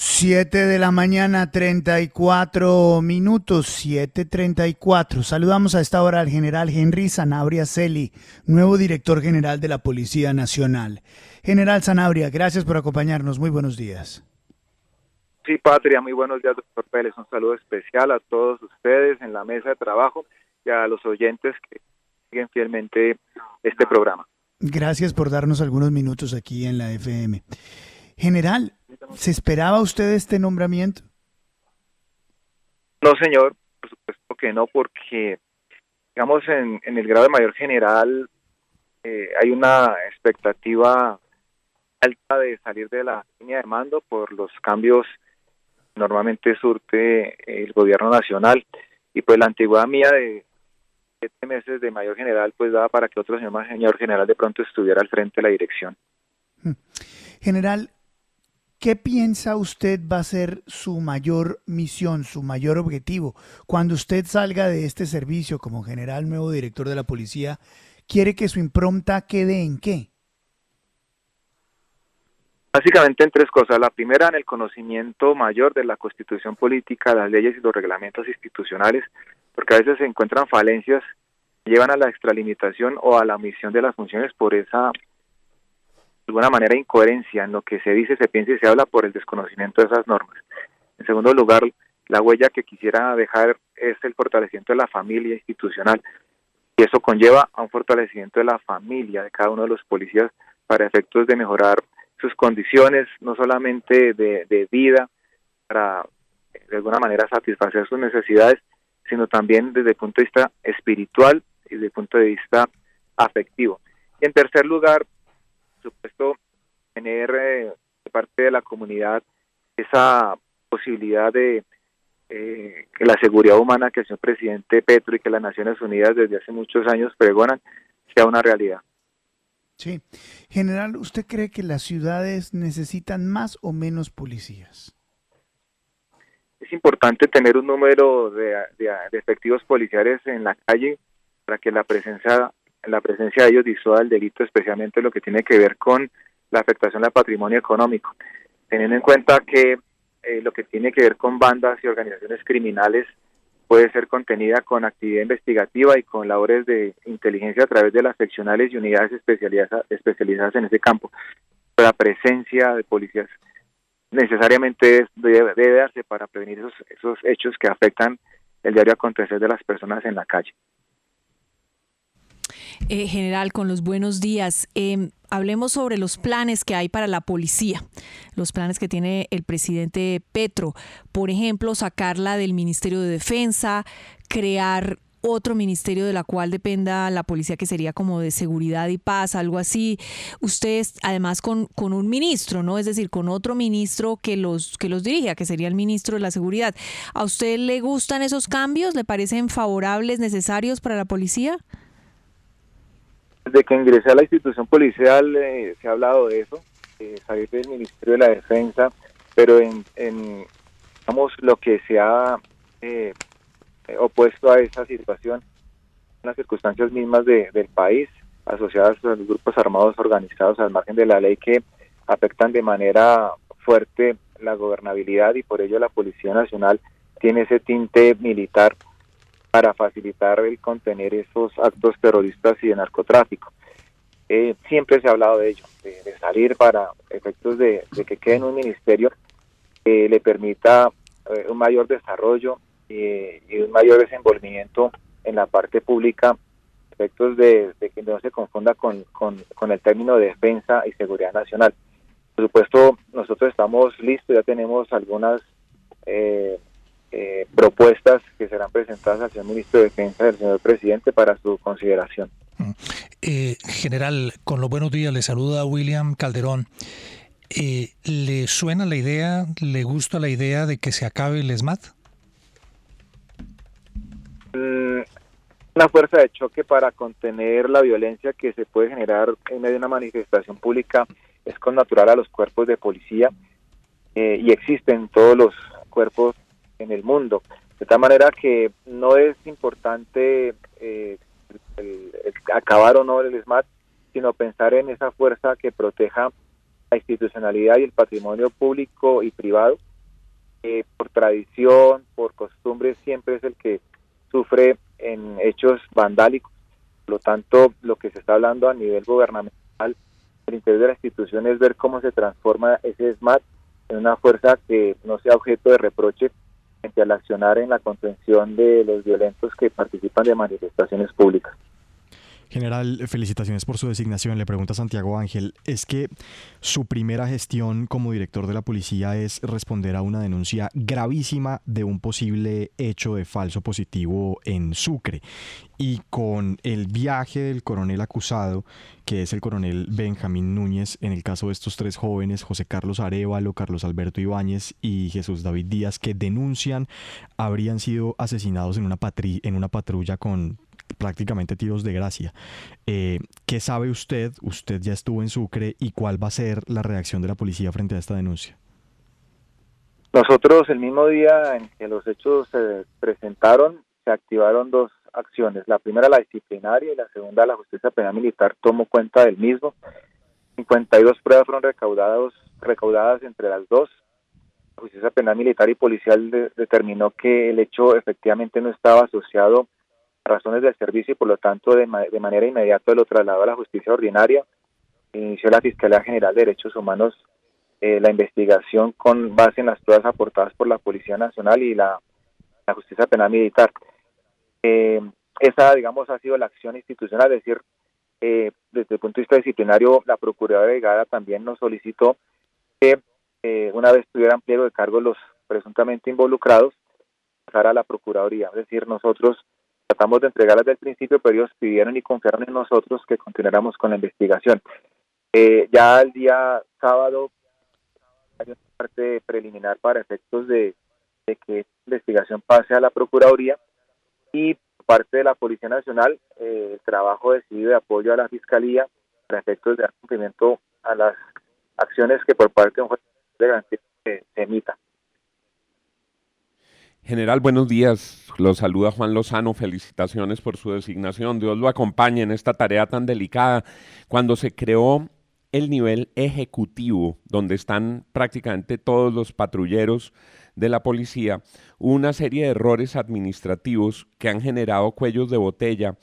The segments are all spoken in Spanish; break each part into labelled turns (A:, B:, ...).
A: 7 de la mañana, 34 minutos, 7.34. Saludamos a esta hora al general Henry Sanabria Celi, nuevo director general de la Policía Nacional. General Sanabria, gracias por acompañarnos. Muy buenos días.
B: Sí, Patria, muy buenos días, doctor Pérez. Un saludo especial a todos ustedes en la mesa de trabajo y a los oyentes que siguen fielmente este programa.
A: Gracias por darnos algunos minutos aquí en la FM. General, ¿se esperaba usted este nombramiento?
B: No, señor, por supuesto que no, porque, digamos, en, el grado de mayor general eh, hay una expectativa alta de salir de la línea de mando por los cambios normalmente surte el gobierno nacional y pues la antigüedad mía de siete meses de mayor general pues daba para que otro señor mayor general de pronto estuviera al frente de la dirección.
A: General, ¿qué piensa usted va a ser su mayor misión, su mayor objetivo? Cuando usted salga de este servicio como general nuevo director de la policía, ¿quiere que su impronta quede en qué?
B: Básicamente en tres cosas. La primera, en el conocimiento mayor de la constitución política, las leyes y los reglamentos institucionales, porque a veces se encuentran falencias que llevan a la extralimitación o a la omisión de las funciones por esa, alguna manera, incoherencia en lo que se dice, se piensa y se habla por el desconocimiento de esas normas. En segundo lugar, la huella que quisiera dejar es el fortalecimiento de la familia institucional y eso conlleva a un fortalecimiento de la familia de cada uno de los policías para efectos de mejorar sus condiciones, no solamente de, vida, para de alguna manera satisfacer sus necesidades, sino también desde el punto de vista espiritual y desde el punto de vista afectivo. Y en tercer lugar, por supuesto, tener eh, de parte de la comunidad esa posibilidad de eh, que la seguridad humana que el señor presidente Petro y que las Naciones Unidas desde hace muchos años pregonan sea una realidad.
A: Sí. General, ¿usted cree que las ciudades necesitan más o menos policías?
B: Es importante tener un número de, efectivos policiales en la calle para que la presencia, la presencia de ellos disuada el delito, especialmente lo que tiene que ver con la afectación al patrimonio económico. Teniendo en cuenta que eh, lo que tiene que ver con bandas y organizaciones criminales puede ser contenida con actividad investigativa y con labores de inteligencia a través de las seccionales y unidades especializadas en ese campo. La presencia de policías necesariamente debe, darse para prevenir esos, esos hechos que afectan el diario acontecer de las personas en la calle.
C: Eh, general, con los buenos días. Em, hablemos sobre los planes que hay para la policía, los planes que tiene el presidente Petro. Por ejemplo, sacarla del Ministerio de Defensa, crear otro ministerio de la cual dependa la policía que sería como de seguridad y paz, algo así. Ustedes, además con, con un ministro, ¿no? Es decir, con otro ministro que los, que los dirija, que sería el ministro de la seguridad. ¿A usted le gustan esos cambios? ¿Le parecen favorables, necesarios para la policía?
B: Desde que ingresé a la institución policial eh, se ha hablado de eso, salir del Ministerio de la Defensa, pero en, en lo que se ha eh, opuesto a esa situación, las circunstancias mismas de, del país, asociadas a los grupos armados organizados al margen de la ley que afectan de manera fuerte la gobernabilidad y por ello la Policía Nacional tiene ese tinte militar para facilitar el contener esos actos terroristas y de narcotráfico. Eh, siempre se ha hablado de ello, de, salir para efectos de, que quede en un ministerio que le permita eh, un mayor desarrollo y un mayor desenvolvimiento en la parte pública, efectos de, que no se confunda con, con, el término de defensa y seguridad nacional. Por supuesto, nosotros estamos listos, ya tenemos algunas eh, eh, propuestas que serán presentadas al señor ministro de Defensa del señor presidente para su consideración. Mm.
D: general, con los buenos días, le saluda William Calderón. ¿Le suena la idea, le gusta la idea de que se acabe el SMAT?
B: Mm, una fuerza de choque para contener la violencia que se puede generar en medio de una manifestación pública es con natural a los cuerpos de policía eh, y existen todos los cuerpos en el mundo. De tal manera que no es importante eh, acabar o no el SMAT, sino pensar en esa fuerza que proteja la institucionalidad y el patrimonio público y privado. Eh, por tradición, por costumbre, siempre es el que sufre en hechos vandálicos. Por lo tanto, lo que se está hablando a nivel gubernamental, el interior de la institución es ver cómo se transforma ese SMAT en una fuerza que no sea objeto de reproche frente al accionar en la contención de los violentos que participan de manifestaciones públicas.
E: General, felicitaciones por su designación. Le pregunta Santiago Ángel, ¿es que su primera gestión como director de la policía es responder a una denuncia gravísima de un posible hecho de falso positivo en Sucre? Y con el viaje del coronel acusado, que es el coronel Benjamín Núñez, en el caso de estos tres jóvenes, José Carlos Arevalo, Carlos Alberto Ibáñez y Jesús David Díaz, que denuncian habrían sido asesinados en una, en una patrulla con prácticamente tiros de gracia. Eh, ¿Qué sabe usted? Usted ya estuvo en Sucre y cuál va a ser la reacción de la policía frente a esta denuncia.
B: Nosotros el mismo día en que los hechos se presentaron, se activaron dos acciones. La primera la disciplinaria y la segunda la justicia penal militar tomó cuenta del mismo. 52 pruebas fueron recaudadas, recaudadas entre las dos. La justicia penal militar y policial determinó que el hecho efectivamente no estaba asociado razones del servicio y por lo tanto de, manera inmediata lo trasladó a la justicia ordinaria. Inició la Fiscalía General de Derechos Humanos eh, la investigación con base en las pruebas aportadas por la Policía Nacional y la, Justicia Penal Militar. Eh, esa, digamos, ha sido la acción institucional, es decir, eh, desde el punto de vista disciplinario, la Procuraduría de Gada también nos solicitó que una vez tuvieran pliego de cargo los presuntamente involucrados, pasara a la Procuraduría. Es decir, nosotros tratamos de entregarlas del principio, pero ellos pidieron y confiaron en nosotros que continuáramos con la investigación. Eh, ya el día sábado hay una parte preliminar para efectos de, que la investigación pase a la Procuraduría y parte de la Policía Nacional eh, el trabajo decidido de apoyo a la Fiscalía para efectos de dar cumplimiento a las acciones que por parte de un juez de garantía se, se emita.
F: General, buenos días. Lo saluda Juan Lozano. Felicitaciones por su designación. Dios lo acompañe en esta tarea tan delicada. Cuando se creó el nivel ejecutivo, donde están prácticamente todos los patrulleros de la policía, una serie de errores administrativos que han generado cuellos de botella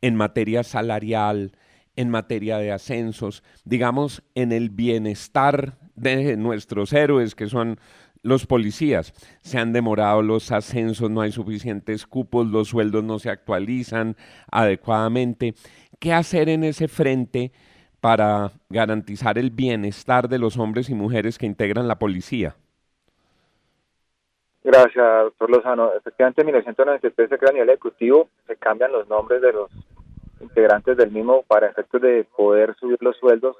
F: en materia salarial, en materia de ascensos, digamos, en el bienestar de nuestros héroes, que son los policías. Se han demorado los ascensos, no hay suficientes cupos, los sueldos no se actualizan adecuadamente. ¿Qué hacer en ese frente para garantizar el bienestar de los hombres y mujeres que integran la policía?
B: Gracias, doctor Lozano. Efectivamente, en 1993 se crea a nivel ejecutivo, se cambian los nombres de los integrantes del mismo para efectos de poder subir los sueldos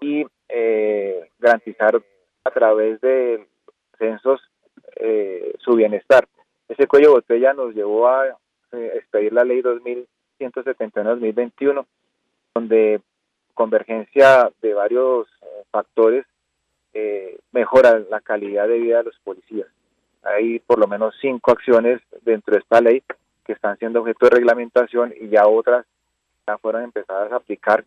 B: y eh, garantizar a través de bienestar. Ese cuello botella nos llevó a eh, expedir la ley 2171-2021, donde convergencia de varios eh, factores mejora la calidad de vida de los policías. Hay por lo menos cinco acciones dentro de esta ley que están siendo objeto de reglamentación y ya otras ya fueron empezadas a aplicar,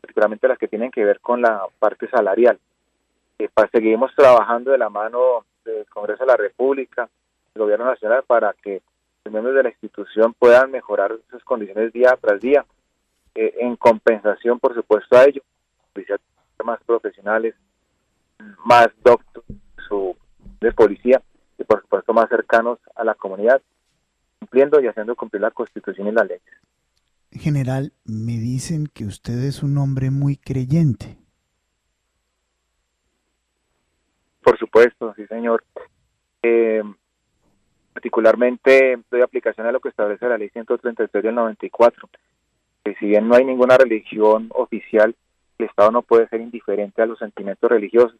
B: particularmente las que tienen que ver con la parte salarial seguimos trabajando de la mano del Congreso de la República, el Gobierno Nacional, para que los miembros de la institución puedan mejorar sus condiciones día tras día, eh, en compensación, por supuesto, a ello, más profesionales, más doctos, su policía y por supuesto más cercanos a la comunidad, cumpliendo y haciendo cumplir la constitución y la ley.
A: General, me dicen que usted es un hombre muy creyente.
B: Por supuesto, sí señor. Eh, particularmente doy aplicación a lo que establece la ley 133 del 94. Que si bien no hay ninguna religión oficial, el Estado no puede ser indiferente a los sentimientos religiosos.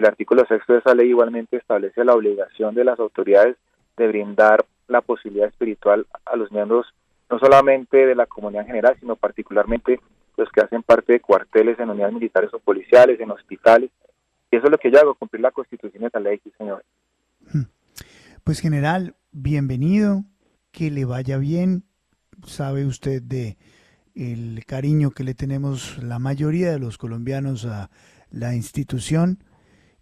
B: El artículo sexto de esa ley igualmente establece la obligación de las autoridades de brindar la posibilidad espiritual a los miembros no solamente de la comunidad en general, sino particularmente los que hacen parte de cuarteles en unidades militares o policiales, en hospitales. Y eso es lo que yo hago, cumplir la constitución de la ley, señor.
A: Hmm. Pues general, bienvenido, que le vaya bien. Sabe usted de el cariño que le tenemos la mayoría de los colombianos a la institución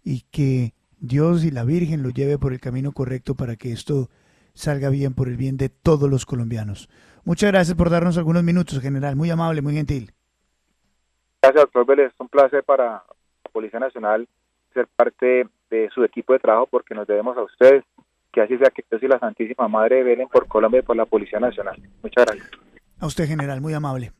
A: y que Dios y la Virgen lo lleve por el camino correcto para que esto salga bien por el bien de todos los colombianos. Muchas gracias por darnos algunos minutos, general. Muy amable, muy gentil.
B: Gracias, doctor Vélez. Un placer para la Policía Nacional ser parte de su equipo de trabajo porque nos debemos a ustedes. Que así sea que Dios y la Santísima Madre velen por Colombia y por la Policía Nacional. Muchas gracias.
A: A usted, general, muy amable.